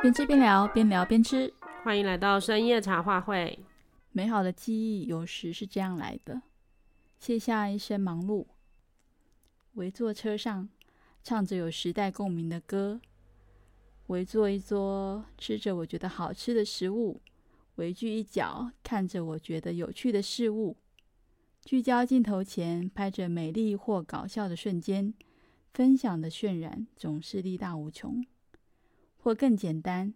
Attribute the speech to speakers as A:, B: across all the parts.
A: 边吃边聊，边聊边吃。
B: 欢迎来到深夜茶话会。
A: 美好的记忆有时是这样来的：卸下一身忙碌，围坐车上，唱着有时代共鸣的歌；围坐一桌，吃着我觉得好吃的食物；围聚一角，看着我觉得有趣的事物；聚焦镜头前，拍着美丽或搞笑的瞬间；分享的渲染总是力大无穷。或更简单，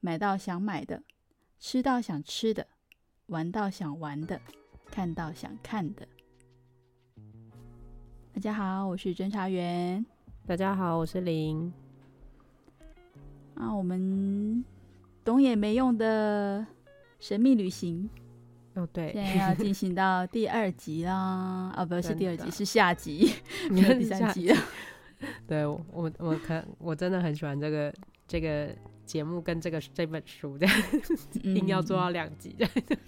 A: 买到想买的，吃到想吃的，玩到想玩的，看到想看的。大家好，我是侦查员。
B: 大家好，我是林。
A: 啊，我们懂也没用的神秘旅行。
B: 哦，对，
A: 现在要进行到 第二集啦。啊，不是第二集，是下集，没有第三集了。
B: 对我，我我可我真的很喜欢这个这个节目跟这个这本书的，一定要做到两集。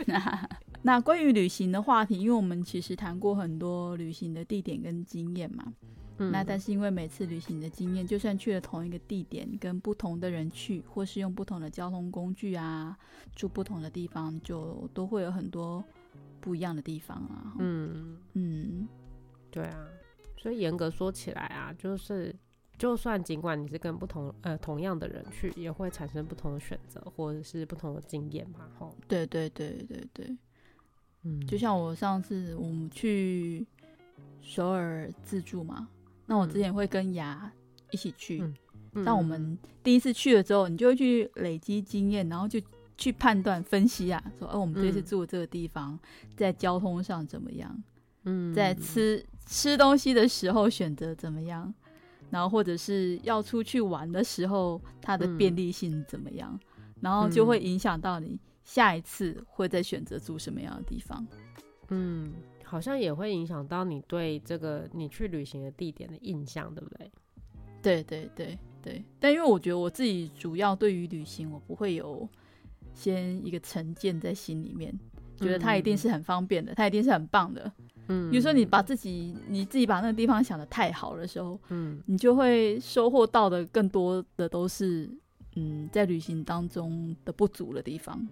A: 那 那关于旅行的话题，因为我们其实谈过很多旅行的地点跟经验嘛。嗯、那但是因为每次旅行的经验，就算去了同一个地点，跟不同的人去，或是用不同的交通工具啊，住不同的地方，就都会有很多不一样的地方啊。
B: 嗯
A: 嗯，
B: 对啊。所以严格说起来啊，就是就算尽管你是跟不同呃同样的人去，也会产生不同的选择或者是不同的经验嘛。吼，
A: 对对对对对，
B: 嗯，
A: 就像我上次我们去首尔自助嘛，那我之前会跟雅一起去，嗯嗯、但我们第一次去了之后，你就会去累积经验，然后就去判断分析啊，说，哦，我们这次住的这个地方、嗯、在交通上怎么样？
B: 嗯，
A: 在吃吃东西的时候选择怎么样，然后或者是要出去玩的时候，它的便利性怎么样，嗯、然后就会影响到你下一次会再选择住什么样的地方。
B: 嗯，好像也会影响到你对这个你去旅行的地点的印象，对不对？
A: 对对对对。但因为我觉得我自己主要对于旅行，我不会有先一个成见在心里面，觉得它一定是很方便的，它一定是很棒的。
B: 嗯，
A: 比如说你把自己你自己把那个地方想的太好的时候，
B: 嗯，
A: 你就会收获到的更多的都是，嗯，在旅行当中的不足的地方。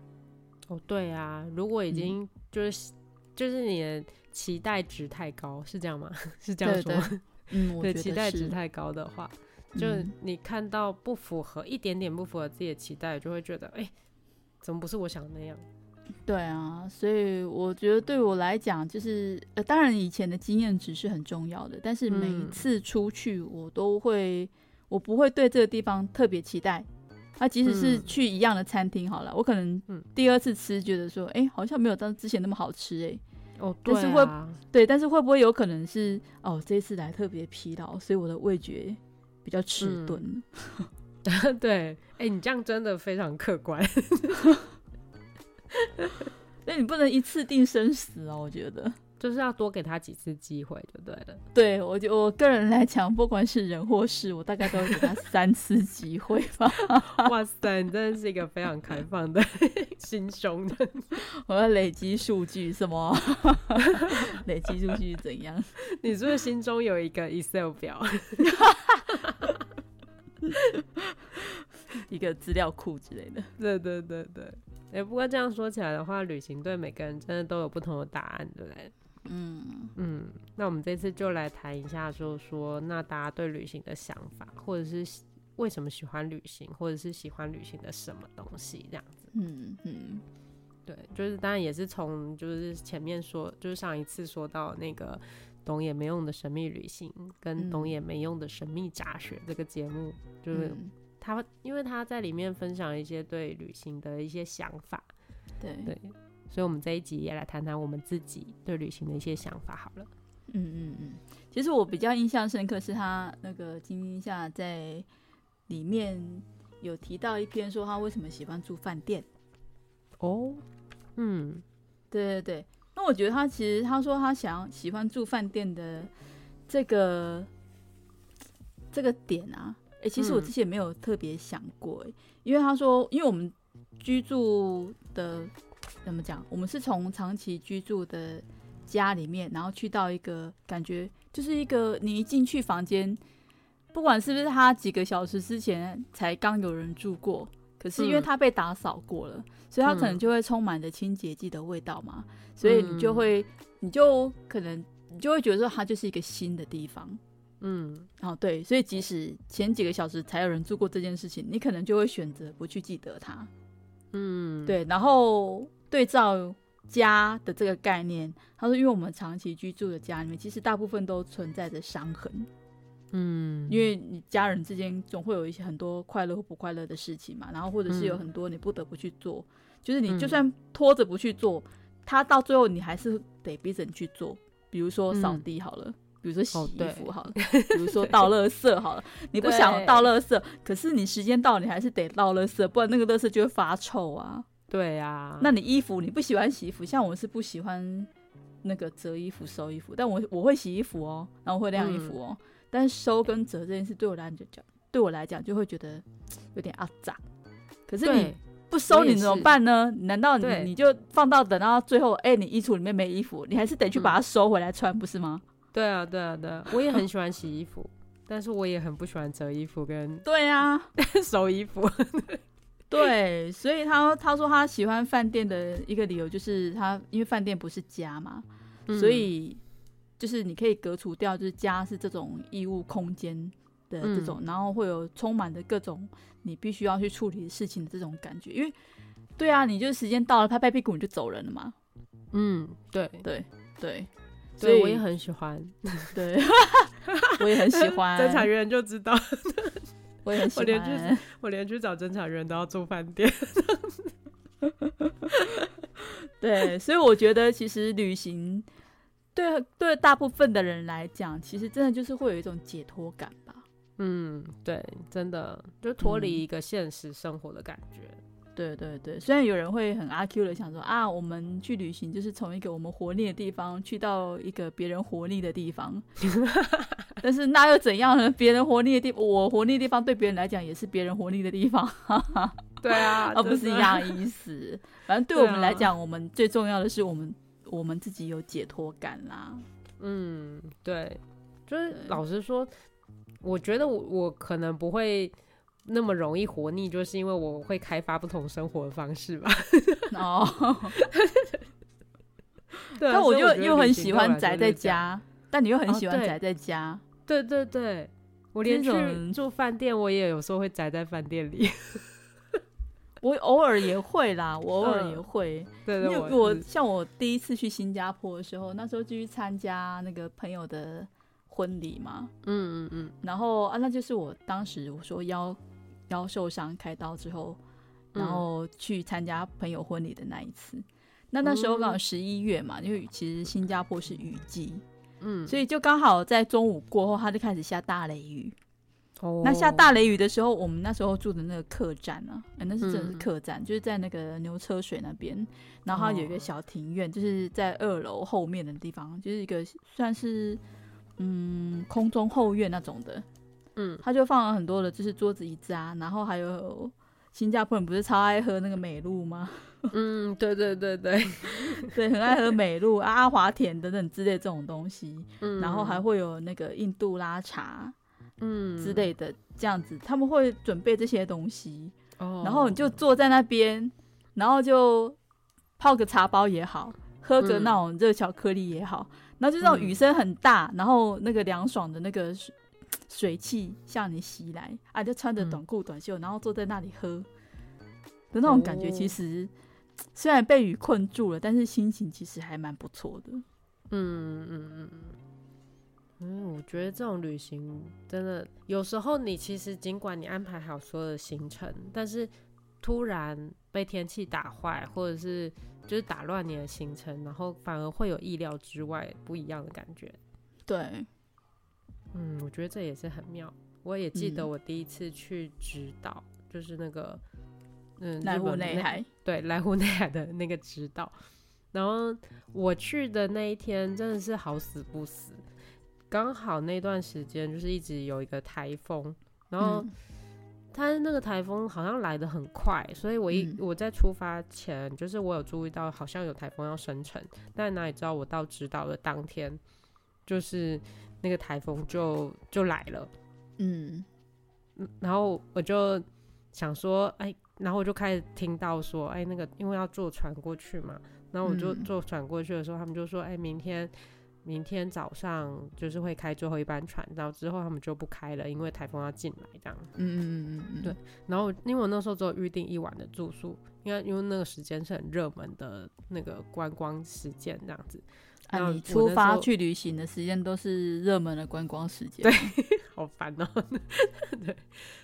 B: 哦，对啊，如果已经就是、嗯、就是你的期待值太高，是这样吗？是这样说吗？
A: 对，对，嗯，我觉得
B: 期待值太高的话，就你看到不符合一点点不符合自己的期待，就会觉得，哎、欸，怎么不是我想的那样？
A: 对啊，所以我觉得对我来讲，就是呃，当然以前的经验值是很重要的，但是每一次出去，我都会，嗯、我不会对这个地方特别期待。那、啊、即使是去一样的餐厅好了，嗯、我可能第二次吃，觉得说，哎、欸，好像没有当之前那么好吃，哎，
B: 哦，对、啊，
A: 但是会，对，但是会不会有可能是，哦，这次来特别疲劳，所以我的味觉比较迟钝。
B: 嗯、对，哎、欸，你这样真的非常客观。
A: 那你不能一次定生死哦，我觉得
B: 就是要多给他几次机会就对了。
A: 对，我就我个人来讲，不管是人或事，我大概都会给他三次机会吧。
B: 哇塞，你真的是一个非常开放的 心胸的。
A: 我要累积数据，什么？累积数据怎样？
B: 你是不是心中有一个 Excel 表？
A: 一个资料库之类的？
B: 对对对对。哎、欸，不过这样说起来的话，旅行对每个人真的都有不同的答案，对不对？
A: 嗯
B: 嗯。那我们这次就来谈一下，就是说，那大家对旅行的想法，或者是为什么喜欢旅行，或者是喜欢旅行的什么东西，这样子。
A: 嗯嗯。
B: 对，就是当然也是从就是前面说，就是上一次说到那个懂也没用的神秘旅行，跟懂也没用的神秘杂学这个节目，就是。嗯他因为他在里面分享一些对旅行的一些想法，
A: 对
B: 对，所以我们这一集也来谈谈我们自己对旅行的一些想法好了。
A: 嗯嗯嗯，其实我比较印象深刻是他那个金星夏在里面有提到一篇说他为什么喜欢住饭店。
B: 哦，嗯，
A: 对对对，那我觉得他其实他说他想喜欢住饭店的这个这个点啊。哎、欸，其实我之前没有特别想过，哎，因为他说，因为我们居住的怎么讲，我们是从长期居住的家里面，然后去到一个感觉就是一个你一进去房间，不管是不是他几个小时之前才刚有人住过，可是因为他被打扫过了，嗯、所以他可能就会充满着清洁剂的味道嘛，嗯、所以你就会，你就可能你就会觉得说它就是一个新的地方，嗯，哦对，所以即使前几个小时才有人做过这件事情，你可能就会选择不去记得它，嗯，对，然后对照家的这个概念，他说，因为我们长期居住的家里面，其实大部分都存在着伤痕。嗯，因为你家人之间总会有一些很多快乐或不快乐的事情嘛，然后或者是有很多你不得不去做，嗯、就是你就算拖着不去做，他、嗯、到最后你还是得逼着你去做。比如说扫地好了，嗯、比如说洗衣服好了，哦、比如说倒垃圾好了，你不想倒垃圾，可是你时间到了，你还是得倒垃圾，不然那个垃圾就会发臭啊。对呀、啊，那你衣服你不喜欢洗衣服，像我是不喜欢那个折衣服、收衣服，但我我会洗衣服哦，然后会晾衣服哦。嗯但是收跟折这件事对我来讲，对我来讲就会觉得有点阿杂。可是你不收你怎么办呢？难道你你就放到等到最后，哎、欸，你衣橱里面没衣服，你还是得去把它收回来穿，嗯、不是吗？
B: 对啊，对啊，对啊。我也很喜欢洗衣服，但是我也很不喜欢折衣服跟
A: 对啊
B: 收衣服。
A: 对，所以他他说他喜欢饭店的一个理由就是他因为饭店不是家嘛，嗯、所以。就是你可以隔除掉，就是家是这种异物空间的这种，嗯、然后会有充满着各种你必须要去处理的事情的这种感觉。因为，对啊，你就是时间到了，拍拍屁股你就走人了嘛。
B: 嗯，对
A: 对对，
B: 所以我也很喜欢。
A: 对，我也很喜欢。
B: 侦查员就知道，
A: 我也很喜欢。
B: 我连去，我连去找侦查员都要住饭店。
A: 对，所以我觉得其实旅行。对，对大部分的人来讲，其实真的就是会有一种解脱感吧。
B: 嗯，对，真的就脱离一个现实生活的感觉。嗯、
A: 对对对，虽然有人会很阿 Q 的想说啊，我们去旅行就是从一个我们活腻的地方去到一个别人活腻的地方，但是那又怎样呢？别人活腻的地方，我活腻的地方对别人来讲也是别人活腻的地方。
B: 对啊，
A: 而不是一样的意思。反正对我们来讲，啊、我们最重要的是我们。我们自己有解脱感啦，
B: 嗯，对，就是老实说，我觉得我我可能不会那么容易活腻，就是因为我会开发不同生活的方式吧。哦，
A: 但我就又很喜欢宅在家，但你又很喜欢宅在家，
B: 哦，对，对对对，我连去住饭店，我也有时候会宅在饭店里。
A: 我偶尔也会啦，我偶尔也会。对对，因为我像我第一次去新加坡的时候，那时候就去参加那个朋友的婚礼嘛。嗯嗯嗯。然后啊，那就是我当时我说腰腰受伤开刀之后，然后去参加朋友婚礼的那一次。那那时候刚好十一月嘛，因为其实新加坡是雨季，嗯，所以就刚好在中午过后，它就开始下大雷雨。Oh. 那下大雷雨的时候，我们那时候住的那个客栈呢、啊欸，那是真的是客栈，嗯、就是在那个牛车水那边，然后它有一个小庭院，就是在二楼后面的地方，就是一个算是嗯空中后院那种的，嗯，他就放了很多的，就是桌子椅子啊，然后还有新加坡人不是超爱喝那个美露吗？
B: 嗯，对对对对，
A: 对，很爱喝美露、阿华田等等之类这种东西，嗯，然后还会有那个印度拉茶。嗯。之类的这样子，他们会准备这些东西，哦、然后你就坐在那边，然后就泡个茶包也好，喝个那种热巧克力也好，嗯、然后就那种雨声很大，然后那个凉爽的那个水水汽向你袭来，啊，就穿着短裤短袖，然后坐在那里喝的那种感觉，其实、哦、虽然被雨困住了，但是心情其实还蛮不错的。嗯嗯嗯。
B: 嗯，我觉得这种旅行真的有时候，你其实尽管你安排好所有的行程，但是突然被天气打坏，或者是就是打乱你的行程，然后反而会有意料之外不一样的感觉。
A: 对，
B: 嗯，我觉得这也是很妙。我也记得我第一次去直岛，嗯、就是那个嗯，
A: 濑户内海，
B: 对，濑户内海的那个直岛。然后我去的那一天真的是好死不死。刚好那段时间就是一直有一个台风，然后它那个台风好像来的很快，所以我一我在出发前就是我有注意到好像有台风要生成，但哪里知道我到直岛的当天，就是那个台风就就来了，嗯，然后我就想说，哎，然后我就开始听到说，哎，那个因为要坐船过去嘛，然后我就坐船过去的时候，他们就说，哎，明天。明天早上就是会开最后一班船，然后之后他们就不开了，因为台风要进来这样。嗯嗯嗯嗯对。然后因为我那时候只有预定一晚的住宿，因为因为那个时间是很热门的那个观光时间这样子。
A: 啊，你出发去旅行的时间都是热门的观光时间。
B: 对，好烦哦。对，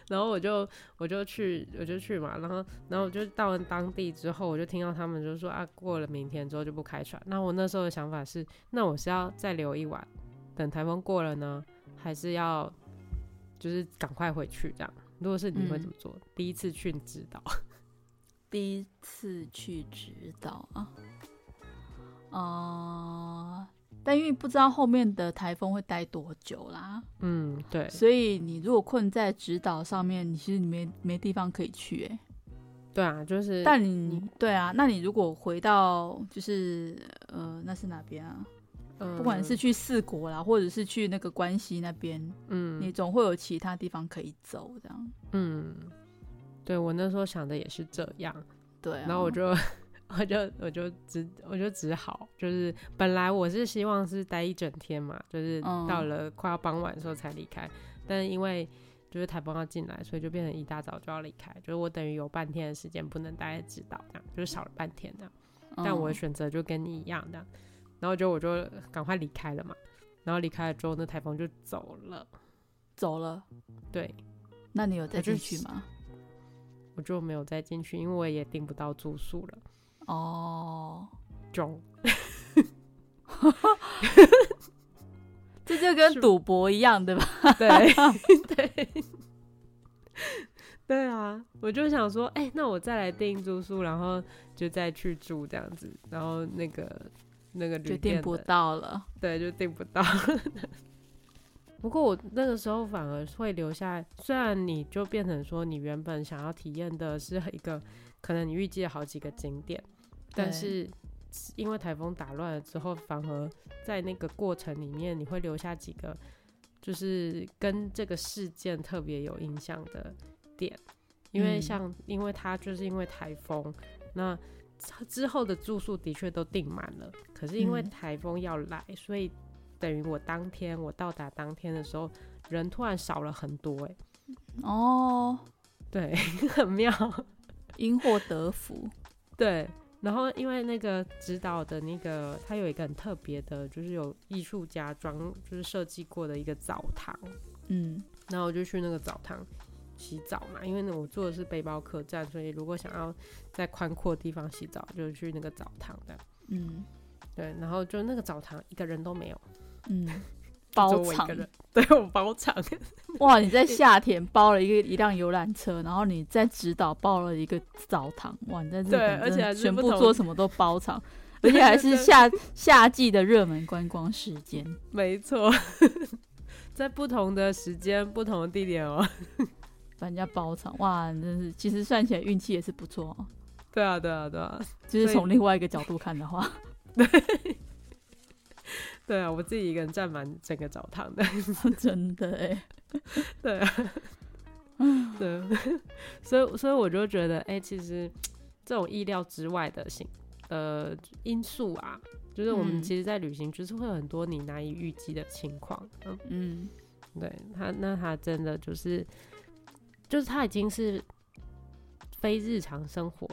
B: 然后我就我就去我就去嘛，然后然后我就到了当地之后，我就听到他们就说啊，过了明天之后就不开船。那我那时候的想法是，那我是要再留一晚，等台风过了呢，还是要就是赶快回去这样？如果是你会怎么做？嗯、第一次去指导，
A: 第一次去指导啊。哦、呃，但因为不知道后面的台风会待多久啦，
B: 嗯，对，
A: 所以你如果困在直岛上面，你其实你没没地方可以去、欸，哎，
B: 对啊，就是，
A: 但你对啊，那你如果回到就是呃，那是哪边啊？嗯，不管是去四国啦，或者是去那个关西那边，嗯，你总会有其他地方可以走，这样，
B: 嗯，对我那时候想的也是这样，
A: 对、啊，
B: 然后我就。我就我就只我就只好就是本来我是希望是待一整天嘛，就是到了快要傍晚的时候才离开，嗯、但是因为就是台风要进来，所以就变成一大早就要离开，就是我等于有半天的时间不能待在直岛这样，就是少了半天这样。但我的选择就跟你一样的，然后就我就赶快离开了嘛，然后离开了之后，那台风就走了，
A: 走了。
B: 对，
A: 那你有再进去吗？
B: 我就没有再进去，因为我也订不到住宿了。
A: 哦，
B: 中，
A: 这就跟赌博一样，对吧？
B: 对 对 对啊！我就想说，哎、欸，那我再来订住宿，然后就再去住这样子，然后那个那个旅店
A: 就订不到了，
B: 对，就订不到。不过我那个时候反而会留下，虽然你就变成说，你原本想要体验的是一个，可能你预计了好几个景点。但是，因为台风打乱了之后，反而在那个过程里面，你会留下几个，就是跟这个事件特别有印象的点。因为像，因为它就是因为台风，那之后的住宿的确都订满了。可是因为台风要来，所以等于我当天我到达当天的时候，人突然少了很多。哎，哦，对，很妙，
A: 因祸得福，
B: 对。然后，因为那个指导的那个，他有一个很特别的，就是有艺术家装，就是设计过的一个澡堂。嗯，然后我就去那个澡堂洗澡嘛。因为呢，我住的是背包客栈，所以如果想要在宽阔地方洗澡，就去那个澡堂的。嗯，对。然后就那个澡堂一个人都没有。嗯。包场，对，我包场。
A: 哇，你在夏天包了一个一辆游览车，然后你在直岛包了一个澡堂。哇，你在日本而且全部做什么都包场，而且还是夏夏季的热门观光时间。
B: 没错，在不同的时间、不同的地点哦，
A: 把人家包场。哇，真是，其实算起来运气也是不错哦。
B: 对啊，对啊，对啊，
A: 就是从另外一个角度看的话，
B: 对。对啊，我自己一个人占满整个澡堂的，
A: 真的哎，
B: 对啊，对，所以所以我就觉得，哎、欸，其实这种意料之外的行呃因素啊，就是我们其实，在旅行就是会有很多你难以预计的情况，嗯嗯，对他，那他真的就是，就是他已经是非日常生活，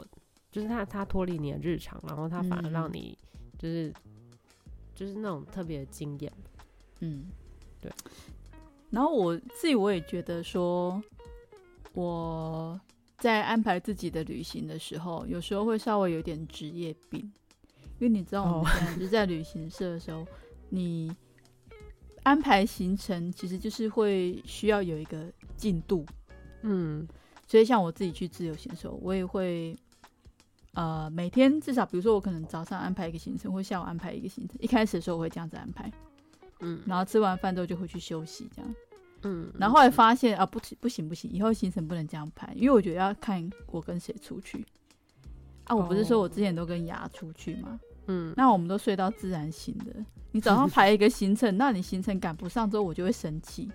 B: 就是他他脱离你的日常，然后他反而让你就是。就是那种特别的经验，嗯，对。
A: 然后我自己我也觉得说，我在安排自己的旅行的时候，有时候会稍微有点职业病，因为你知道我们现在就在旅行社的时候，你安排行程其实就是会需要有一个进度，嗯，所以像我自己去自由行的时候，我也会。呃，每天至少，比如说我可能早上安排一个行程，或下午安排一个行程。一开始的时候我会这样子安排，嗯，然后吃完饭之后就会去休息，这样，嗯，然后后来发现啊，不行不行不行，以后行程不能这样排，因为我觉得要看我跟谁出去。啊，我不是说我之前都跟牙出去吗？嗯，那我们都睡到自然醒的。你早上排一个行程，那你行程赶不上之后，我就会生气。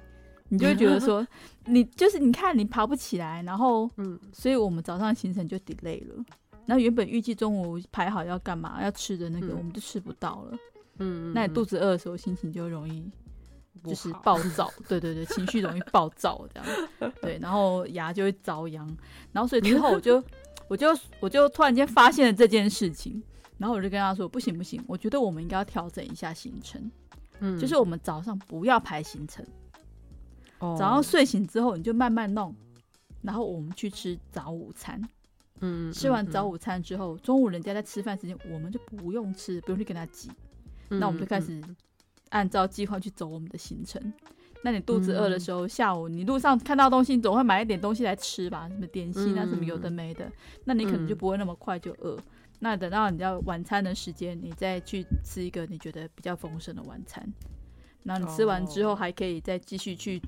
A: 你就会觉得说，你就是你看你爬不起来，然后，嗯，所以我们早上行程就 delay 了。然后原本预计中午排好要干嘛要吃的那个，我们就吃不到了。嗯，那你肚子饿的时候，心情就容易就是暴躁，对对对，情绪容易暴躁这样。对，然后牙就会遭殃。然后所以之后我就 我就我就突然间发现了这件事情，然后我就跟他说，不行不行，我觉得我们应该要调整一下行程。嗯，就是我们早上不要排行程。早上睡醒之后，你就慢慢弄，然后我们去吃早午餐。嗯，吃完早午餐之后，中午人家在吃饭时间，我们就不用吃，不用去跟他挤。那我们就开始按照计划去走我们的行程。那你肚子饿的时候，下午你路上看到东西，你总会买一点东西来吃吧？什么点心啊，什么有的没的。那你可能就不会那么快就饿。那等到你要晚餐的时间，你再去吃一个你觉得比较丰盛的晚餐。那你吃完之后，还可以再继续去。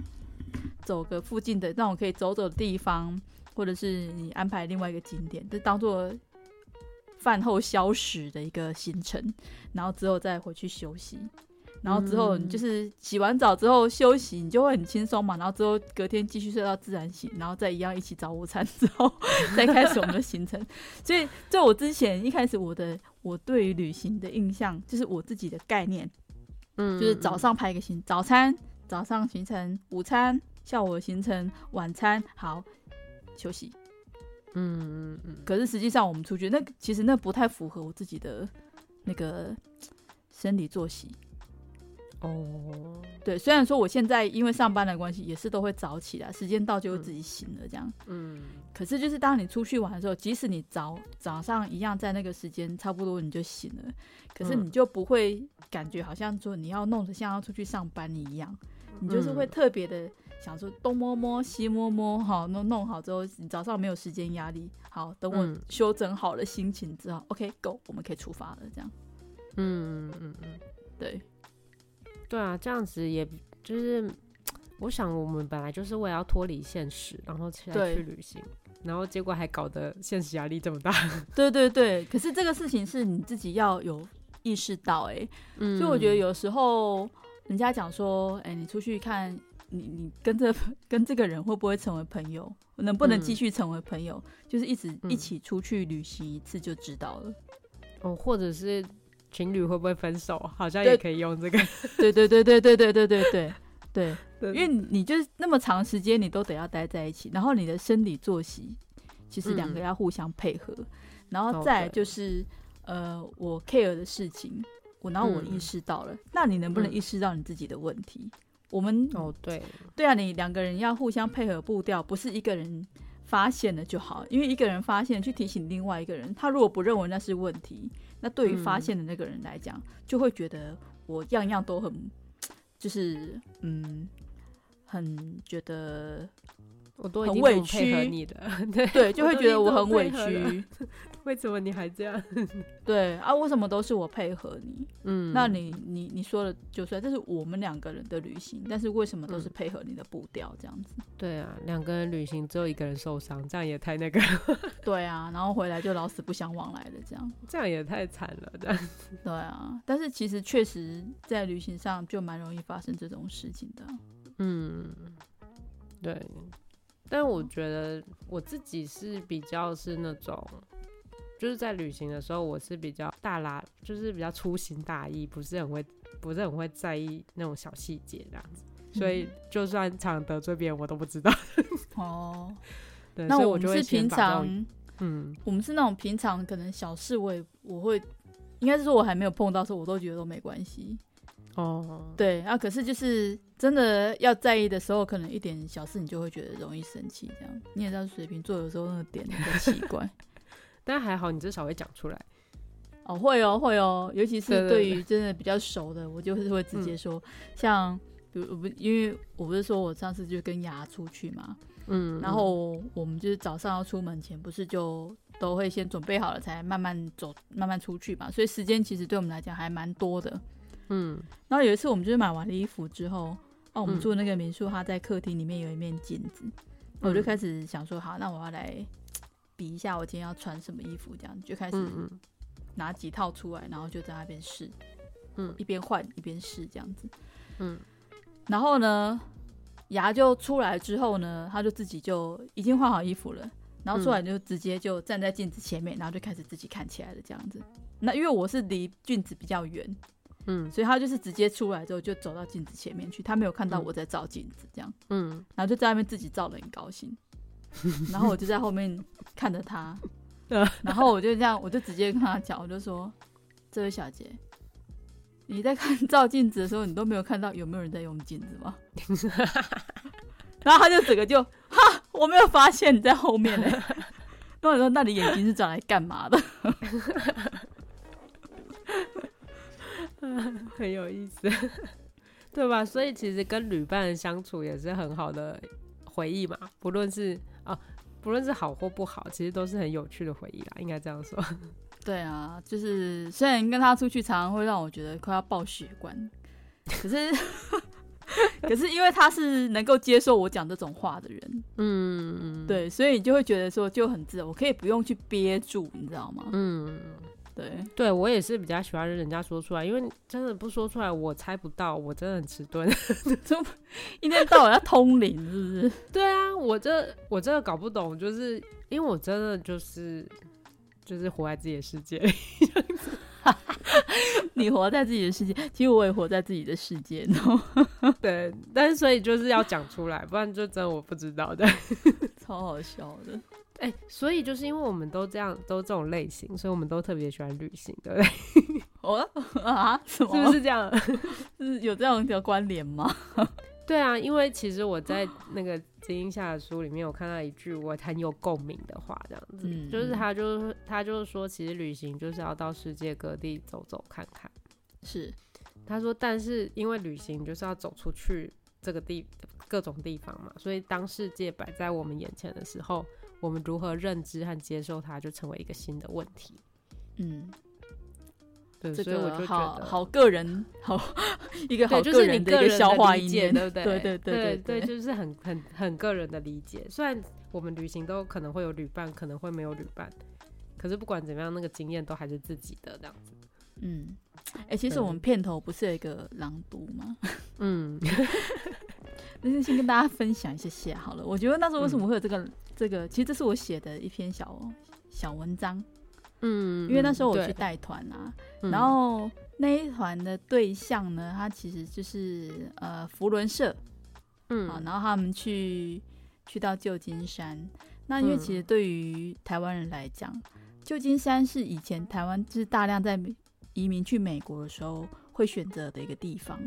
A: 走个附近的那种可以走走的地方，或者是你安排另外一个景点，就当做饭后消食的一个行程，然后之后再回去休息，然后之后你就是洗完澡之后休息，你就会很轻松嘛，然后之后隔天继续睡到自然醒，然后再一样一起早午餐之后 再开始我们的行程。所以在我之前一开始我的我对于旅行的印象，就是我自己的概念，嗯，就是早上排一个行早餐。早上行程，午餐，下午的行程，晚餐，好休息。嗯嗯嗯。可是实际上我们出去，那其实那不太符合我自己的那个生理作息。哦，对，虽然说我现在因为上班的关系，也是都会早起来，时间到就会自己醒了这样。嗯。可是就是当你出去玩的时候，即使你早早上一样在那个时间差不多你就醒了，可是你就不会感觉好像说你要弄得像要出去上班一样。你就是会特别的想说东摸摸西摸摸，好弄弄好之后，你早上没有时间压力。好，等我修整好了心情之后，嗯，OK，Go，我们可以出发了。这样，嗯嗯嗯，对，
B: 对啊，这样子也就是，我想我们本来就是为了要脱离现实，然后起来去旅行，然后结果还搞得现实压力这么大。
A: 对对对，可是这个事情是你自己要有意识到，欸，哎，嗯，所以我觉得有时候。人家讲说，哎、欸，你出去看，你你跟这 跟这个人会不会成为朋友，能不能继续成为朋友，嗯、就是一直一起出去旅行一次就知道了。嗯、
B: 哦，或者是情侣会不会分手，好像也可以用这个。
A: 对对对对对对对对对对，对，因为你就是那么长时间，你都得要待在一起，然后你的生理作息其实两个要互相配合，嗯、然后再就是、okay. 呃，我 care 的事情。我然后我意识到了、嗯，那你能不能意识到你自己的问题？嗯、我们
B: 哦，对
A: 对啊，你两个人要互相配合步调，不是一个人发现了就好，因为一个人发现去提醒另外一个人，他如果不认为那是问题，那对于发现的那个人来讲、嗯，就会觉得我样样都很，就是嗯，很觉得。
B: 我都很委屈你的，对
A: 对，就会觉得我很委屈。
B: 为什么你还这样？
A: 对啊，为什么都是我配合你？嗯，那你你你说了就算，这是我们两个人的旅行，但是为什么都是配合你的步调这样子？
B: 对啊，两个人旅行只有一个人受伤，这样也太那个。
A: 对啊，然后回来就老死不相往来的这样，
B: 这样也太惨了，这样。
A: 对啊，但是其实确实在旅行上就蛮容易发生这种事情的。嗯，
B: 对。但我觉得我自己是比较是那种，就是在旅行的时候，我是比较大啦，就是比较粗心大意，不是很会，不是很会在意那种小细节这样子。所以就算常得罪别人，我都不知道。哦，对，
A: 那我们是平常，嗯，我们是那种平常可能小事，我也我会，应该是说我还没有碰到时候，我都觉得都没关系。哦，对啊，可是就是真的要在意的时候，可能一点小事你就会觉得容易生气，这样你也知道水瓶座有时候那个点很奇怪，
B: 但还好你至少会讲出来。
A: 哦，会哦，会哦，尤其是对于真的比较熟的，我就是会直接说，嗯、像比如我不因为我不是说我上次就跟牙出去嘛，嗯，然后我们就是早上要出门前，不是就都会先准备好了才慢慢走，慢慢出去嘛，所以时间其实对我们来讲还蛮多的。嗯，然后有一次我们就是买完了衣服之后，哦，我们住的那个民宿，它在客厅里面有一面镜子，嗯，我就开始想说，好，那我要来比一下我今天要穿什么衣服，这样就开始拿几套出来，然后就在那边试，嗯，一边换一边试这样子，嗯，然后呢，牙就出来之后呢，他就自己就已经换好衣服了，然后出来就直接就站在镜子前面，然后就开始自己看起来了这样子。那因为我是离镜子比较远，
B: 嗯，
A: 所以他就是直接出来之后就走到镜子前面去，他没有看到我在照镜子这样，
B: 嗯，
A: 然后就在那边自己照的很高兴，然后我就在后面看着他，然后我就这样，我就直接跟他讲，我就说，这位小姐。你在看照镜子的时候，你都没有看到有没有人在用镜子吗？然后他就整个就哈，我没有发现你在后面呢。然后你说，那你眼睛是长来干嘛的？
B: 很有意思，对吧？所以其实跟旅伴相处也是很好的回忆嘛，不论是啊，不论是好或不好，其实都是很有趣的回忆啦，应该这样说。
A: 对啊，就是虽然跟他出去常常会让我觉得快要爆血管，可是 可是因为他是能够接受我讲这种话的人，
B: 嗯，
A: 对，所以你就会觉得说就很自然，我可以不用去憋住，你知道吗？
B: 嗯，
A: 对，
B: 对我也是比较喜欢人家说出来，因为真的不说出来我猜不到，我真的很迟钝，
A: 就 一天到晚要通灵，是不是？
B: 对啊，我这我真的搞不懂，就是因为我真的就是。就是活在自己的世界里，
A: 你活在自己的世界，其实我也活在自己的世界，
B: 对，但是所以就是要讲出来，不然就真的我不知道的，
A: 超好笑的。
B: 哎、欸，所以就是因为我们都这样，都这种类型，所以我们都特别喜欢旅行，对不对？
A: 哦啊，什么？
B: 是不是这样？
A: 是有这样的关联吗？
B: 对啊，因为其实我在那个金英夏的书里面有看到一句我很有共鸣的话，这样子，嗯、就是他就是他就是说，其实旅行就是要到世界各地走走看看。
A: 是，
B: 他说，但是因为旅行就是要走出去这个地各种地方嘛，所以当世界摆在我们眼前的时候，我们如何认知和接受它，就成为一个新的问题。
A: 嗯。
B: 对，
A: 这
B: 所以我就觉得
A: 好好个人，好一个好个人的一个消化意见，
B: 对不 对？
A: 对对对对
B: 对，就是很很很个人的理解。虽然我们旅行都可能会有旅伴，可能会没有旅伴，可是不管怎么样，那个经验都还是自己的这样子。
A: 嗯，哎、欸，其实我们片头不是有一个朗读吗？
B: 嗯，
A: 先跟大家分享一下下好了。我觉得那时候为什么会有这个、嗯、这个？其实这是我写的一篇小小文章。
B: 嗯，
A: 因为那时候我去带团啊，
B: 嗯、
A: 然后那一团的对象呢，他其实就是呃福伦社，
B: 嗯，
A: 然后他们去去到旧金山，那因为其实对于台湾人来讲，嗯、旧金山是以前台湾就是大量在移民去美国的时候会选择的一个地方。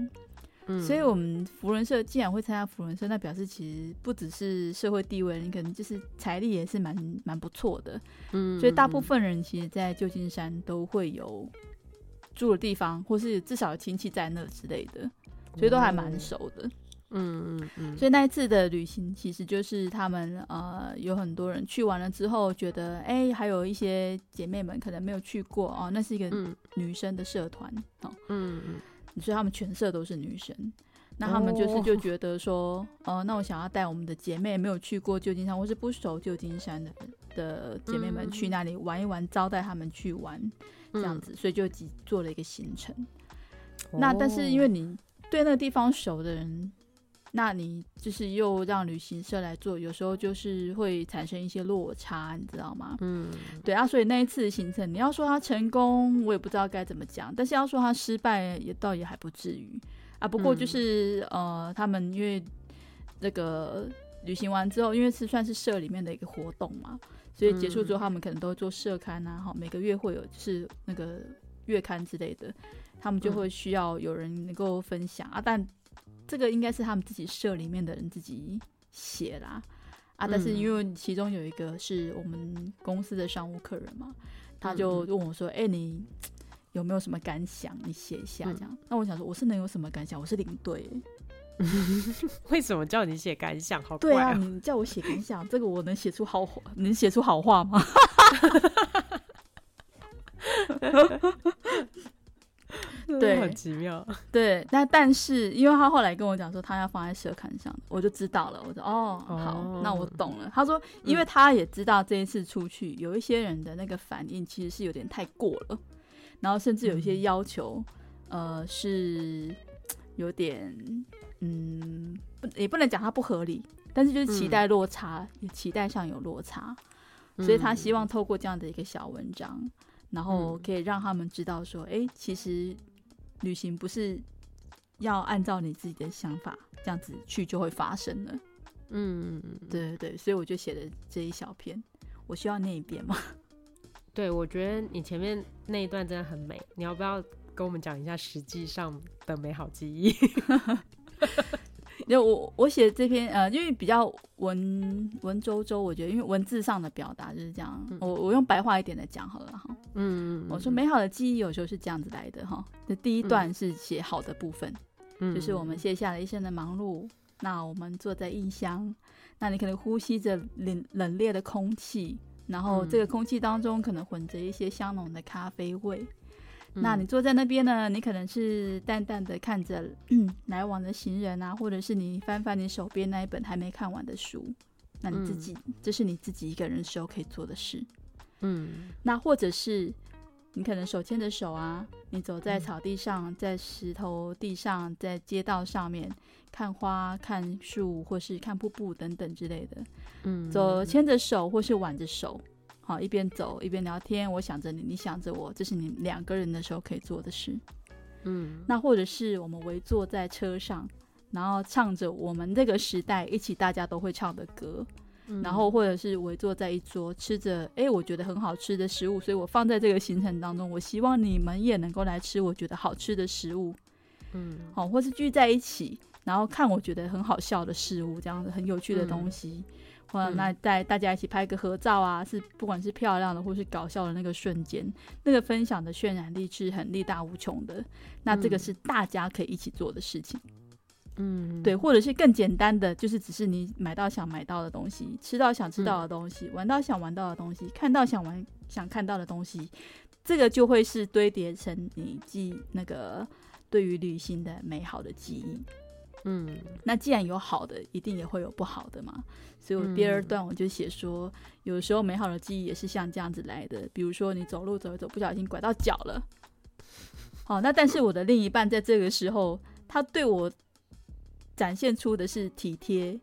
A: 嗯，所以，我们扶轮社既然会参加扶轮社，那表示其实不只是社会地位，你可能就是财力也是蛮蛮不错的。
B: 嗯，
A: 所以大部分人其实，在旧金山都会有住的地方，或是至少有亲戚在那之类的，所以都还蛮熟的。
B: 嗯嗯嗯。
A: 所以那一次的旅行，其实就是他们呃有很多人去完了之后，觉得哎、欸，还有一些姐妹们可能没有去过哦，那是一个女生的社团哦。
B: 嗯嗯。
A: 所以他们全社都是女生，那他们就是就觉得说，哦、呃，那我想要带我们的姐妹没有去过旧金山或是不熟旧金山的的姐妹们去那里玩一玩，招待他们去玩这样子，所以就做了一个行程。那但是因为你对那个地方熟的人，那你就是又让旅行社来做，有时候就是会产生一些落差，你知道吗？
B: 嗯，
A: 对啊，所以那一次的行程，你要说他成功，我也不知道该怎么讲；但是要说他失败，也倒也还不至于啊。不过就是、嗯、呃，他们因为那个旅行完之后，因为是算是社里面的一个活动嘛，所以结束之后，他们可能都会做社刊啊，哈，每个月会有就是那个月刊之类的，他们就会需要有人能够分享啊，但。这个应该是他们自己社里面的人自己写啦，啊，但是因为其中有一个是我们公司的商务客人嘛，他就问我说：“哎、欸，你有没有什么感想？你写一下这样。”那我想说，我是能有什么感想？我是领队，
B: 为什么叫你写感想？好怪、喔、
A: 对啊，你叫我写感想，这个我能写出好话？能写出好话吗？对，
B: 很奇妙。
A: 对，那但是因为他后来跟我讲说他要放在社刊上，我就知道了。我说哦，好，哦、那我懂了。他说，因为他也知道这一次出去，嗯、有一些人的那个反应其实是有点太过了，然后甚至有一些要求，嗯、呃，是有点，嗯，不也不能讲他不合理，但是就是期待落差，嗯、期待上有落差，所以他希望透过这样的一个小文章，嗯、然后可以让他们知道说，哎、欸，其实旅行不是要按照你自己的想法这样子去就会发生的。嗯，对对对，所以我就写了这一小篇，我需要念一遍吗？
B: 对，我觉得你前面那一段真的很美，你要不要跟我们讲一下实际上的美好记忆？
A: 因为我我写这篇呃，因为比较文文绉绉，我觉得因为文字上的表达就是这样，嗯、我我用白话一点的讲好了哈。嗯，我说美好的记忆有时候是这样子来的哈。这第一段是写好的部分，嗯、就是我们卸下了一身的忙碌。那我们坐在异乡，那你可能呼吸着冷冷冽的空气，然后这个空气当中可能混着一些香浓的咖啡味。嗯、那你坐在那边呢，你可能是淡淡的看着 来往的行人啊，或者是你翻翻你手边那一本还没看完的书。那你自己，嗯、这是你自己一个人时候可以做的事。嗯，那或者是。你可能手牵着手啊，你走在草地上，在石头地上，在街道上面看花、看树，或是看瀑布等等之类的。嗯，走牵着手或是挽着手，好，一边走一边聊天。我想着你，你想着我，这是你两个人的时候可以做的事。嗯，那或者是我们围坐在车上，然后唱着我们这个时代一起大家都会唱的歌。然后或者是围坐在一桌吃着，哎，我觉得很好吃的食物，所以我放在这个行程当中。我希望你们也能够来吃我觉得好吃的食物，嗯，好，或是聚在一起，然后看我觉得很好笑的事物，这样子很有趣的东西，嗯、或者那带大家一起拍个合照啊，是不管是漂亮的或是搞笑的那个瞬间，那个分享的渲染力是很力大无穷的。那这个是大家可以一起做的事情。嗯，对，或者是更简单的，就是只是你买到想买到的东西，吃到想吃到的东西，嗯、玩到想玩到的东西，看到想玩想看到的东西，这个就会是堆叠成你记那个对于旅行的美好的记忆。嗯，那既然有好的，一定也会有不好的嘛。所以我第二段我就写说，嗯、有时候美好的记忆也是像这样子来的，比如说你走路走一走，不小心拐到脚了。好，那但是我的另一半在这个时候，他对我。展现出的是体贴，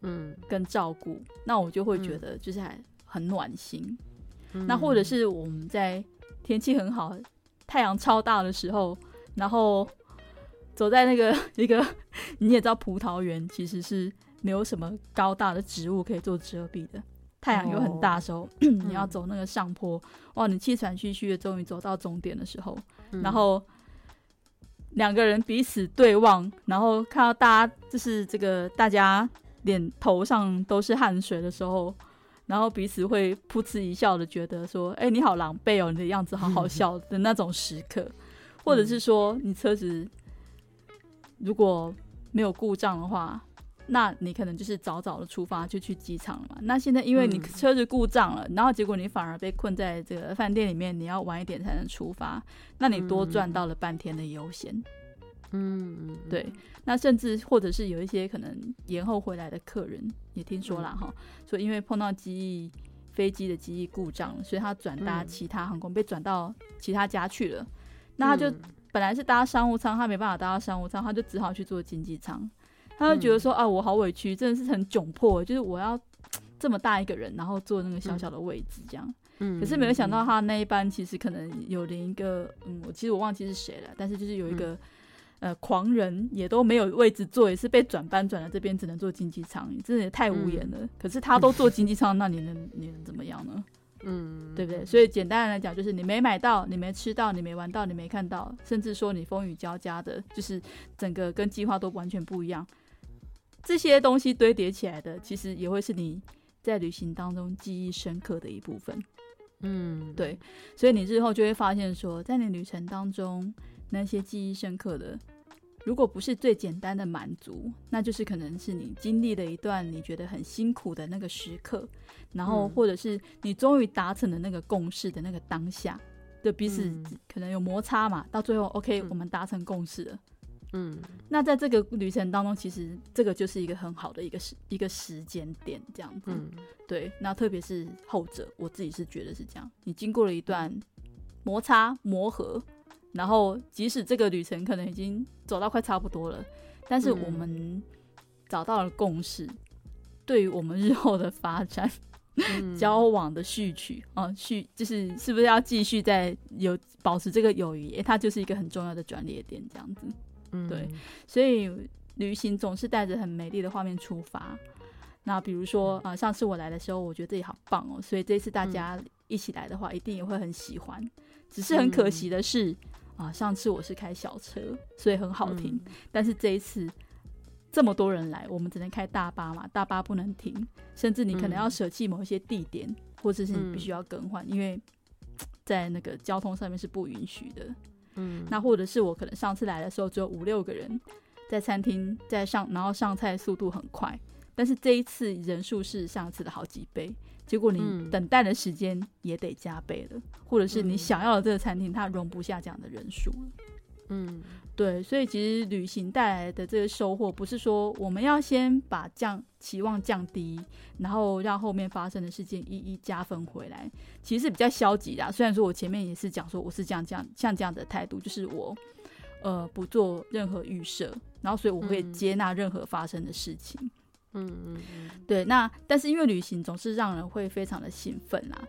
A: 嗯，跟照顾，嗯、那我就会觉得就是还很暖心。嗯、那或者是我们在天气很好、太阳超大的时候，然后走在那个 一个你也知道，葡萄园其实是没有什么高大的植物可以做遮蔽的，太阳又很大的时候，哦、你要走那个上坡，嗯、哇，你气喘吁吁的，终于走到终点的时候，嗯、然后。两个人彼此对望，然后看到大家就是这个大家脸头上都是汗水的时候，然后彼此会噗嗤一笑的，觉得说：“哎，你好狼狈哦，你的样子好好笑的那种时刻。”或者是说，你车子如果没有故障的话。那你可能就是早早的出发就去机场了嘛。那现在因为你车子故障了，嗯、然后结果你反而被困在这个饭店里面，你要晚一点才能出发，那你多赚到了半天的油钱。嗯，对。那甚至或者是有一些可能延后回来的客人也听说了哈，说、嗯、因为碰到机翼飞机的机翼故障了，所以他转搭其他航空被转到其他家去了。那他就本来是搭商务舱，他没办法搭到商务舱，他就只好去坐经济舱。他就觉得说啊，我好委屈，真的是很窘迫，就是我要这么大一个人，然后坐那个小小的位置这样。嗯。可是没有想到他那一班其实可能有连一个，嗯，我其实我忘记是谁了，但是就是有一个、嗯、呃狂人也都没有位置坐，也是被转班转到这边，只能坐经济舱，真的也太无言了。嗯、可是他都坐经济舱，那你能你能怎么样呢？嗯，对不对？所以简单来讲，就是你没买到，你没吃到，你没玩到，你没看到，甚至说你风雨交加的，就是整个跟计划都完全不一样。这些东西堆叠起来的，其实也会是你在旅行当中记忆深刻的一部分。嗯，对，所以你日后就会发现说，在你旅程当中那些记忆深刻的，如果不是最简单的满足，那就是可能是你经历了一段你觉得很辛苦的那个时刻，然后或者是你终于达成了那个共识的那个当下，就彼此可能有摩擦嘛，到最后 OK，我们达成共识了。嗯，那在这个旅程当中，其实这个就是一个很好的一个时一个时间点，这样子。嗯，对。那特别是后者，我自己是觉得是这样。你经过了一段摩擦磨合，然后即使这个旅程可能已经走到快差不多了，但是我们找到了共识，嗯、对于我们日后的发展、嗯、交往的序曲啊，续就是是不是要继续在有保持这个友谊？它就是一个很重要的转捩点，这样子。嗯，对，所以旅行总是带着很美丽的画面出发。那比如说啊、呃，上次我来的时候，我觉得这里好棒哦，所以这次大家一起来的话，一定也会很喜欢。只是很可惜的是，啊、呃，上次我是开小车，所以很好停。但是这一次这么多人来，我们只能开大巴嘛，大巴不能停，甚至你可能要舍弃某一些地点，或者是你必须要更换，因为在那个交通上面是不允许的。嗯，那或者是我可能上次来的时候只有五六个人在餐厅在上，然后上菜速度很快。但是这一次人数是上次的好几倍，结果你等待的时间也得加倍了，嗯、或者是你想要的这个餐厅它容不下这样的人数。嗯，对，所以其实旅行带来的这个收获，不是说我们要先把降期望降低，然后让后面发生的事件一一加分回来，其实是比较消极的。虽然说我前面也是讲说我是这样这样像这样的态度，就是我呃不做任何预设，然后所以我会接纳任何发生的事情。嗯嗯嗯，对，那但是因为旅行总是让人会非常的兴奋啦，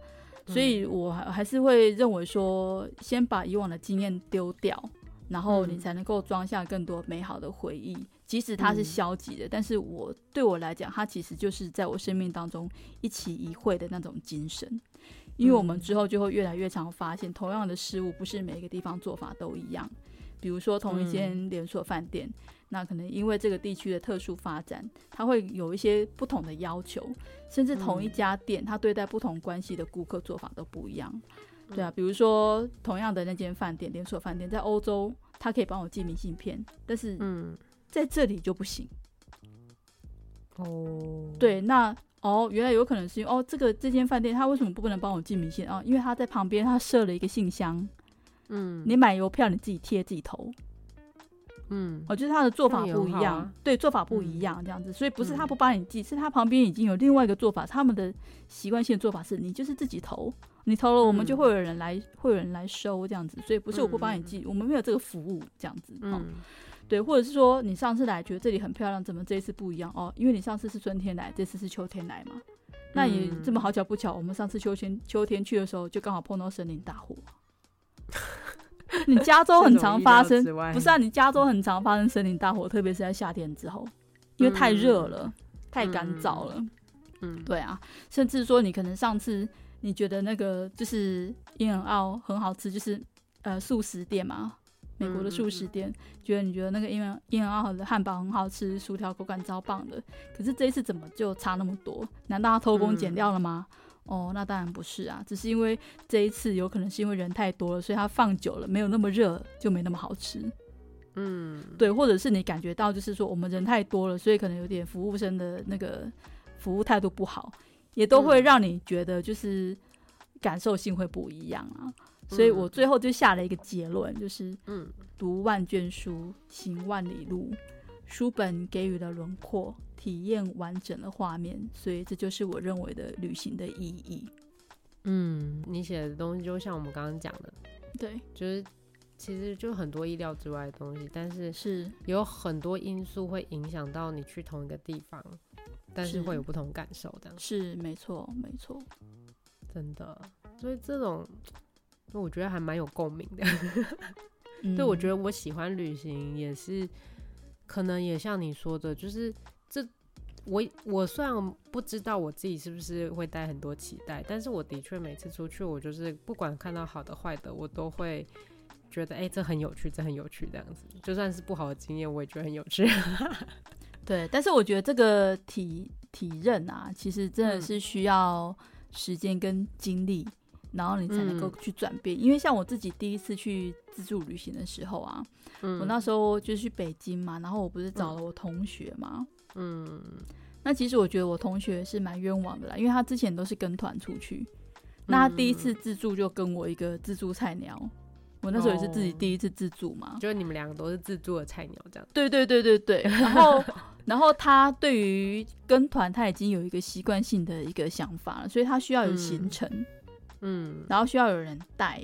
A: 所以我还是会认为说，先把以往的经验丢掉，然后你才能够装下更多美好的回忆。即使它是消极的，但是我对我来讲，它其实就是在我生命当中一期一会的那种精神。因为我们之后就会越来越常发现，同样的事物不是每个地方做法都一样。比如说同一间连锁饭店。那可能因为这个地区的特殊发展，它会有一些不同的要求，甚至同一家店，它对待不同关系的顾客做法都不一样。对啊，比如说同样的那间饭店，连锁饭店在欧洲，它可以帮我寄明信片，但是嗯，在这里就不行。哦，对，那哦，原来有可能是哦，这个这间饭店他为什么不能帮我寄明信啊？因为他在旁边他设了一个信箱，嗯，你买邮票你自己贴自己投。嗯，哦，就是他的做法不一样，啊、对，做法不一样，这样子，嗯、所以不是他不帮你寄，是他旁边已经有另外一个做法，他们的习惯性做法是你就是自己投，你投了我们就会有人来，嗯、会有人来收这样子，所以不是我不帮你寄，嗯、我们没有这个服务这样子，嗯、哦，对，或者是说你上次来觉得这里很漂亮，怎么这一次不一样？哦？因为你上次是春天来，这次是秋天来嘛，那也这么好巧不巧，我们上次秋天秋天去的时候就刚好碰到森林大火。你加州很常发生，不是啊？你加州很常发生森林大火，特别是在夏天之后，因为太热了，嗯、太干燥了。嗯，对啊，甚至说你可能上次你觉得那个就是 In-N-Out 很好吃，就是呃素食店嘛，美国的素食店，觉得你觉得那个 In-N-Out 的汉堡很好吃，薯条口感超棒的，可是这一次怎么就差那么多？难道他偷工减料了吗？嗯哦，那当然不是啊，只是因为这一次有可能是因为人太多了，所以它放久了没有那么热，就没那么好吃。嗯，对，或者是你感觉到就是说我们人太多了，所以可能有点服务生的那个服务态度不好，也都会让你觉得就是感受性会不一样啊。所以我最后就下了一个结论，就是嗯，读万卷书，行万里路，书本给予了轮廓。体验完整的画面，所以这就是我认为的旅行的意义。
B: 嗯，你写的东西就像我们刚刚讲的，
A: 对，
B: 就是其实就很多意料之外的东西，但是是有很多因素会影响到你去同一个地方，但是会有不同感受的。
A: 是没错，没错，
B: 真的。所以这种，我觉得还蛮有共鸣的。对，我觉得我喜欢旅行，也是可能也像你说的，就是。这我我虽然不知道我自己是不是会带很多期待，但是我的确每次出去，我就是不管看到好的坏的，我都会觉得哎、欸，这很有趣，这很有趣这样子。就算是不好的经验，我也觉得很有趣。
A: 对，但是我觉得这个体体认啊，其实真的是需要时间跟精力，嗯、然后你才能够去转变。嗯、因为像我自己第一次去自助旅行的时候啊，嗯、我那时候就去北京嘛，然后我不是找了我同学嘛。嗯，那其实我觉得我同学是蛮冤枉的啦，因为他之前都是跟团出去，那他第一次自助就跟我一个自助菜鸟，我那时候也是自己第一次自助嘛，
B: 哦、就是你们两个都是自助的菜鸟这样。
A: 对对对对对，然后 然后他对于跟团他已经有一个习惯性的一个想法了，所以他需要有行程，嗯，然后需要有人带。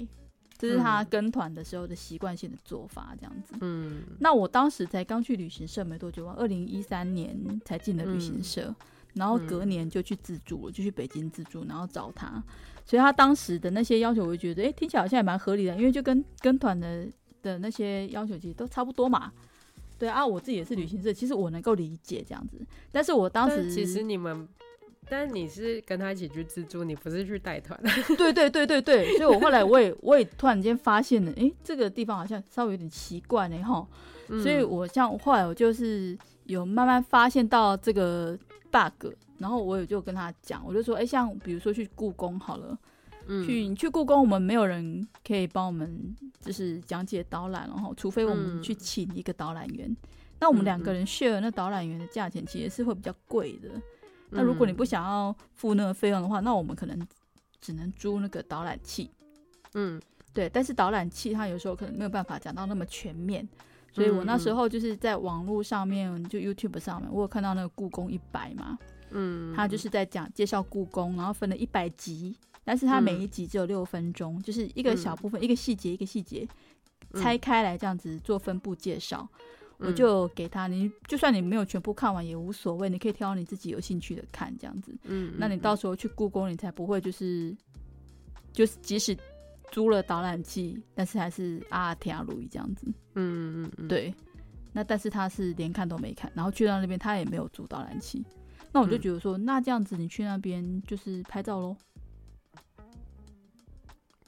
A: 这是他跟团的时候的习惯性的做法，这样子。
B: 嗯，
A: 那我当时才刚去旅行社没多久，二零一三年才进的旅行社，嗯、然后隔年就去自助了，就去北京自助，然后找他。所以他当时的那些要求，我就觉得，哎、欸，听起来好像也蛮合理的，因为就跟跟团的的那些要求其实都差不多嘛。对啊，我自己也是旅行社，其实我能够理解这样子。但是我当时
B: 其实你们。但你是跟他一起去自助，你不是去带团。
A: 对对对对对，所以我后来我也我也突然间发现了，哎、欸，这个地方好像稍微有点奇怪呢，哈。所以我像后来我就是有慢慢发现到这个 bug，然后我也就跟他讲，我就说，哎、欸，像比如说去故宫好了，嗯，去你去故宫，我们没有人可以帮我们就是讲解导览，然后除非我们去请一个导览员，嗯、那我们两个人 share 那导览员的价钱其实是会比较贵的。那如果你不想要付那个费用的话，那我们可能只能租那个导览器。嗯，对。但是导览器它有时候可能没有办法讲到那么全面，所以我那时候就是在网络上面，就 YouTube 上面，我有看到那个故宫一百嘛。嗯，他就是在讲介绍故宫，然后分了一百集，但是它每一集只有六分钟，就是一个小部分，一个细节一个细节拆开来这样子做分布介绍。我就给他，你就算你没有全部看完也无所谓，你可以挑你自己有兴趣的看这样子。嗯，那你到时候去故宫，你才不会就是就是即使租了导览器，但是还是啊天啊录音这样子。嗯嗯嗯，对。那但是他是连看都没看，然后去到那边他也没有租导览器，那我就觉得说，嗯、那这样子你去那边就是拍照喽。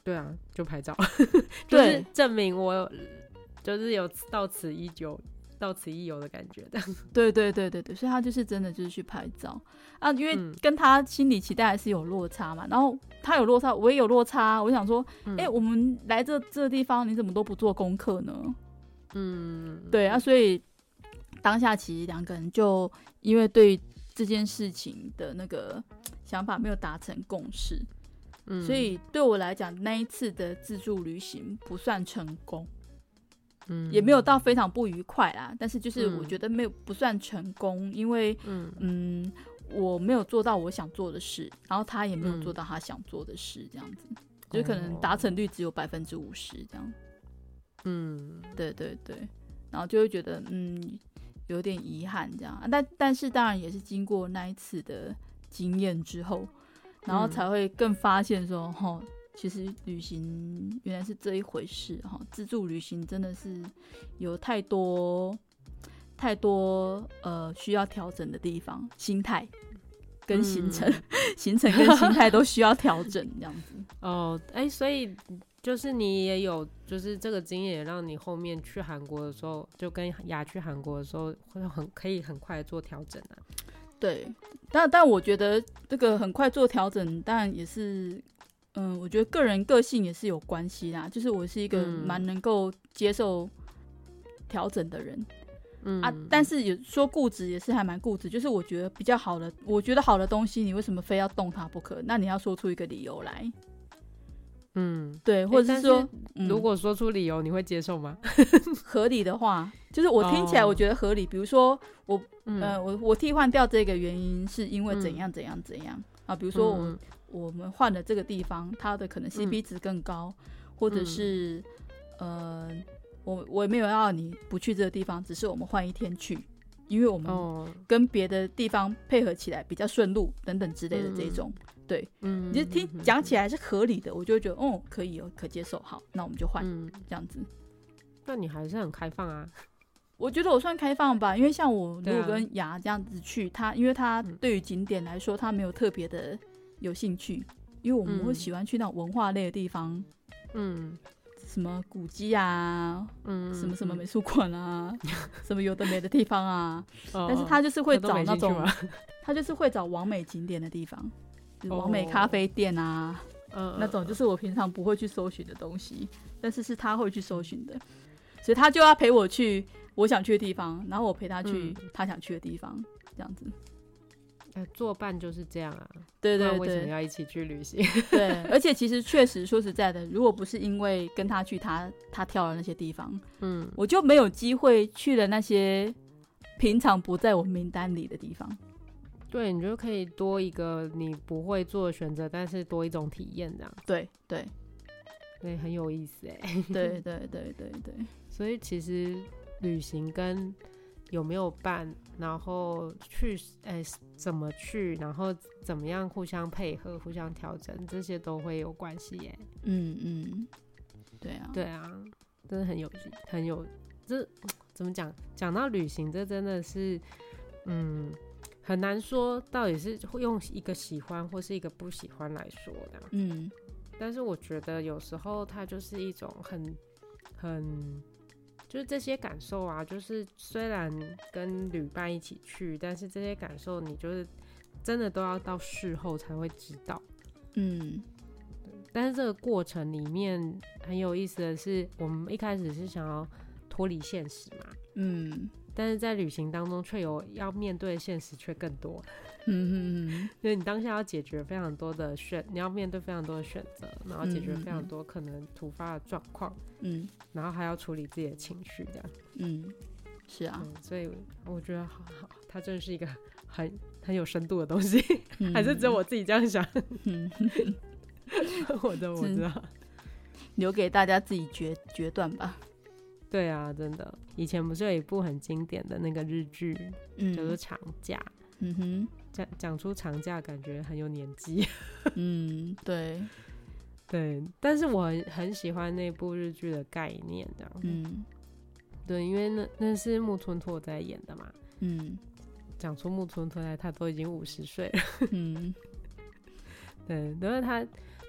A: 对啊，就拍照，就是证明我就是有到此一游。到此一游的感觉的，对对对对对，所以他就是真的就是去拍照啊，因为跟他心里期待还是有落差嘛。然后他有落差，我也有落差。我想说，哎、嗯欸，我们来这这个地方，你怎么都不做功课呢？嗯，对啊，所以当下其实两个人就因为对这件事情的那个想法没有达成共识，嗯，所以对我来讲，那一次的自助旅行不算成功。嗯，也没有到非常不愉快啦，但是就是我觉得没有不算成功，因为嗯。嗯，我没有做到我想做的事，然后他也没有做到他想做的事，这样子，就可能达成率只有百分之五十这样。嗯，对对对，然后就会觉得嗯有点遗憾这样，但但是当然也是经过那一次的经验之后，然后才会更发现说齁。其实旅行原来是这一回事哈，自助旅行真的是有太多太多呃需要调整的地方，心态跟行程、嗯、行程跟心态都需要调整这样子。哦，哎、欸，所以就是你也有就是这个经验，让你后面去韩国的时候，就跟雅去韩国的时候会很可以很快做调整啊。对，但但我觉得这个很快做调整，当然也是。嗯，我觉得个人个性也是有关系啦。就是我是一个蛮能够接受调整的人，嗯啊，但是有说固执也是还蛮固执。就是我觉得比较好的，我觉得好的东西，你为什么非要动它不可？那你要说出一个理由来。嗯，对，或者是说，欸、如果说出理由，你会接受吗？合理的话，就是我听起来我觉得合理。比如说我，嗯、呃，我我替换掉这个原因是因为怎样怎样怎样啊？比如说我。嗯我们换了这个地方，它的可能 CP 值更高，嗯、或者是，嗯、呃，我我也没有要你不去这个地方，只是我们换一天去，因为我们跟别的地方配合起来比较顺路等等之类的这种，嗯、对，嗯，你就听讲起来是合理的，我就会觉得哦，可以哦，可接受，好，那我们就换、嗯、这样子。那你还是很开放啊？我觉得我算开放吧，因为像我如果跟雅这样子去，他因为他对于景点来说，他没有特别的。有兴趣，因为我们会喜欢去那种文化类的地方，嗯，什么古迹啊，嗯，什么什么美术馆啊，嗯、什么有的没的地方啊。哦、但是他就是会找那种，他就是会找完美景点的地方，网、就是、美咖啡店啊，哦、那种就是我平常不会去搜寻的东西，但是是他会去搜寻的，所以他就要陪我去我想去的地方，然后我陪他去他想去的地方，嗯、这样子。哎，作伴就是这样啊。对对对，为什么要一起去旅行？对，而且其实确实说实在的，如果不是因为跟他去他他跳的那些地方，嗯，我就没有机会去了那些平常不在我名单里的地方。对，你就可以多一个你不会做的选择，但是多一种体验这样。对对。
B: 对，很有意思 哎。
A: 对对对对对，
B: 所以其实旅行跟有没有伴，然后去诶、欸、怎么去，然后怎么样互相配合、互相调整，这些都会有关系耶。
A: 嗯嗯，对啊，
B: 对啊，真的很有很有这怎么讲？讲到旅行，这真的是嗯很难说到底是会用一个喜欢或是一个不喜欢来说的。
A: 嗯。
B: 但是我觉得有时候它就是一种很很，就是这些感受啊，就是虽然跟旅伴一起去，但是这些感受你就是真的都要到事后才会知道。
A: 嗯，
B: 但是这个过程里面很有意思的是，我们一开始是想要脱离现实嘛，
A: 嗯，
B: 但是在旅行当中却有要面对的现实却更多。
A: 嗯嗯嗯，
B: 因为你当下要解决非常多的选，你要面对非常多的选择，然后解决非常多可能突发的状况，
A: 嗯，
B: 然后还要处理自己的情绪，这样，
A: 嗯，是啊，
B: 所以我觉得好好，它真的是一个很很有深度的东西，嗯、还是只有我自己这样想？嗯，我的我知道，
A: 留给大家自己决决断吧。
B: 对啊，真的，以前不是有一部很经典的那个日剧，
A: 嗯，
B: 就是长假，
A: 嗯哼。
B: 讲讲出长假，感觉很有年纪。
A: 嗯，对，
B: 对，但是我很很喜欢那部日剧的概念，这样。
A: 嗯，
B: 对，因为那那是木村拓哉演的嘛。
A: 嗯，
B: 讲出木村拓哉，他都已经五十岁了。
A: 嗯，
B: 对，然后他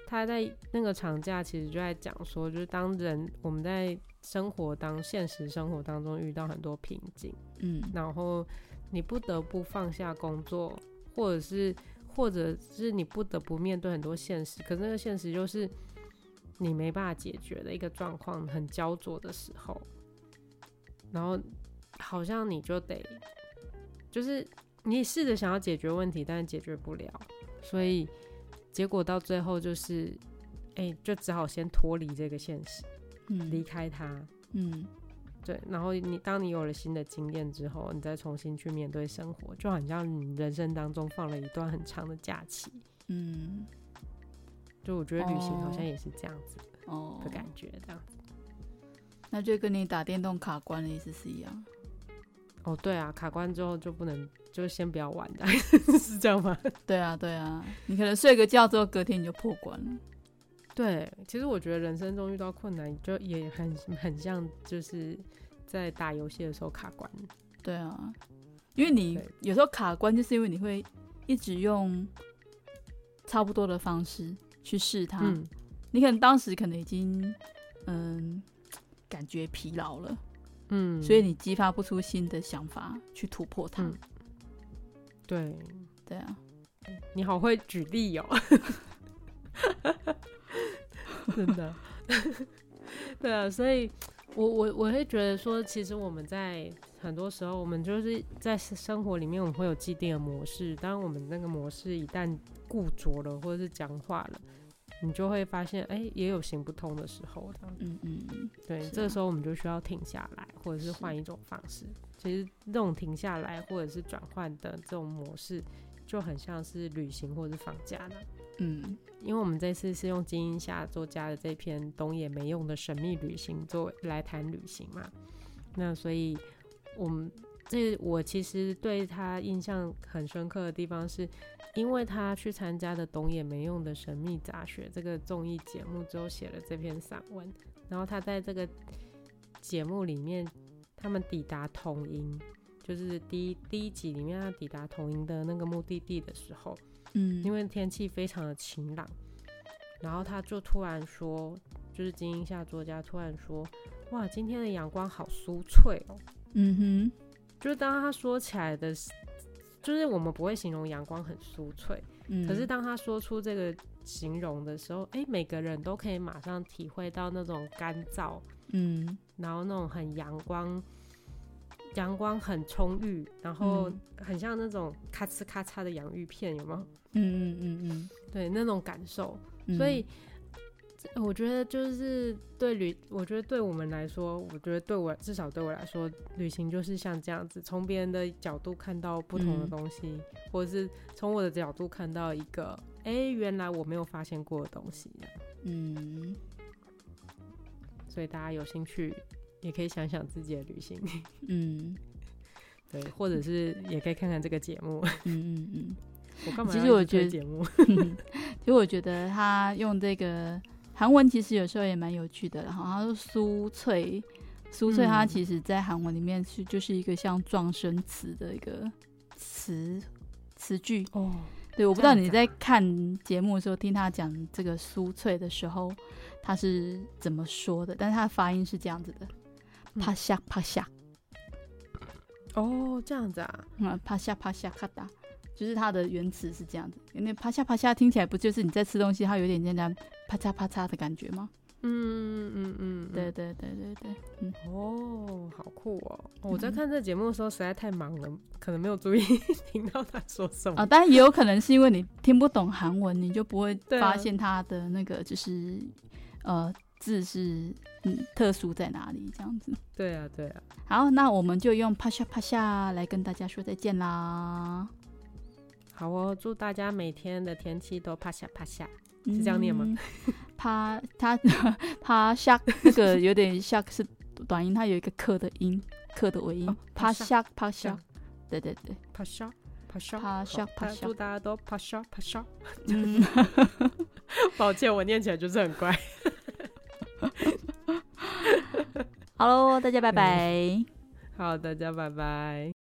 B: 他在那个长假，其实就在讲说，就是当人我们在生活当现实生活当中遇到很多瓶颈，
A: 嗯，
B: 然后你不得不放下工作。或者是，或者是你不得不面对很多现实，可是那个现实就是你没办法解决的一个状况，很焦灼的时候，然后好像你就得，就是你试着想要解决问题，但是解决不了，所以结果到最后就是，哎，就只好先脱离这个现实，
A: 嗯，
B: 离开它，
A: 嗯。
B: 对，然后你当你有了新的经验之后，你再重新去面对生活，就好像你人生当中放了一段很长的假期。
A: 嗯，
B: 就我觉得旅行好像也是这样子
A: 哦
B: 的感觉，这样子。
A: 那就跟你打电动卡关的意思是一样。
B: 哦，对啊，卡关之后就不能，就先不要玩的，是这样吗？
A: 对啊，对啊，你可能睡个觉之后，隔天你就破关了。
B: 对，其实我觉得人生中遇到困难，就也很很像，就是在打游戏的时候卡关。
A: 对啊，因为你有时候卡关，就是因为你会一直用差不多的方式去试它。嗯，你可能当时可能已经嗯感觉疲劳了，
B: 嗯，
A: 所以你激发不出新的想法去突破它。
B: 嗯，对，
A: 对啊，
B: 你好会举例哦。真的，对啊，所以我我我会觉得说，其实我们在很多时候，我们就是在生活里面，我们会有既定的模式。当我们那个模式一旦固着了，或者是僵化了，你就会发现，哎、欸，也有行不通的时候。
A: 嗯嗯嗯，
B: 对，
A: 啊、
B: 这个时候我们就需要停下来，或者是换一种方式。其实这种停下来或者是转换的这种模式，就很像是旅行或者是放假了。
A: 嗯，
B: 因为我们这次是用金英夏作家的这篇“懂也没用的神秘旅行”作为来谈旅行嘛，那所以我们这我其实对他印象很深刻的地方，是因为他去参加的“懂也没用的神秘杂学”这个综艺节目之后写了这篇散文，然后他在这个节目里面，他们抵达统营，就是第一第一集里面他抵达统营的那个目的地的时候。
A: 嗯，
B: 因为天气非常的晴朗，然后他就突然说，就是金英夏作家突然说，哇，今天的阳光好酥脆哦。
A: 嗯哼，
B: 就是当他说起来的，就是我们不会形容阳光很酥脆，
A: 嗯，
B: 可是当他说出这个形容的时候，哎，每个人都可以马上体会到那种干燥，
A: 嗯，
B: 然后那种很阳光。阳光很充裕，然后很像那种咔哧咔嚓的洋芋片，有没有？
A: 嗯嗯嗯嗯，
B: 对，那种感受。
A: 嗯、
B: 所以我觉得就是对旅，我觉得对我们来说，我觉得对我至少对我来说，旅行就是像这样子，从别人的角度看到不同的东西，嗯、或者是从我的角度看到一个，哎，原来我没有发现过的东西。
A: 嗯，
B: 所以大家有兴趣也可以想想自己的旅行。
A: 嗯，
B: 对，或者是也可以看看这个节目。
A: 嗯嗯嗯。
B: 我干嘛？
A: 其实我觉得
B: 节目，
A: 其实我觉得他用这个韩文其实有时候也蛮有趣的。然后他说酥脆，酥脆，它其实在韩文里面是就是一个像撞声词的一个词词句。哦，对，我不知道你在看节目的时候听他讲这个酥脆的时候，他是怎么说的？但是他的发音是这样子的，啪下啪下。
B: 哦，这样子啊，
A: 嗯，啪下啪下咔哒。就是它的原词是这样子，因为啪嚓啪嚓听起来不就是你在吃东西，它有点这样啪嚓啪嚓的感觉吗？
B: 嗯嗯嗯，
A: 对对对对对，嗯，
B: 哦，好酷哦！我在看这节目的时候实在太忙了，可能没有注意听到他说什么
A: 啊。当然也有可能是因为你听不懂韩文，你就不会发现他的那个就是呃字是嗯特殊在哪里这样子。
B: 对啊对啊。
A: 好，那我们就用啪下啪下来跟大家说再见啦。
B: 好哦，祝大家每天的天气都趴下趴下，是这样念吗？
A: 趴、嗯，它趴下那个有点像是短音，它有一个克的音，克的尾音。趴下趴下，对对对，
B: 趴下趴下
A: 趴下趴下，
B: 祝大家都趴下趴下。嗯，抱歉，我念起来就是很怪。
A: 好喽，大家拜拜。
B: 好，大家拜拜。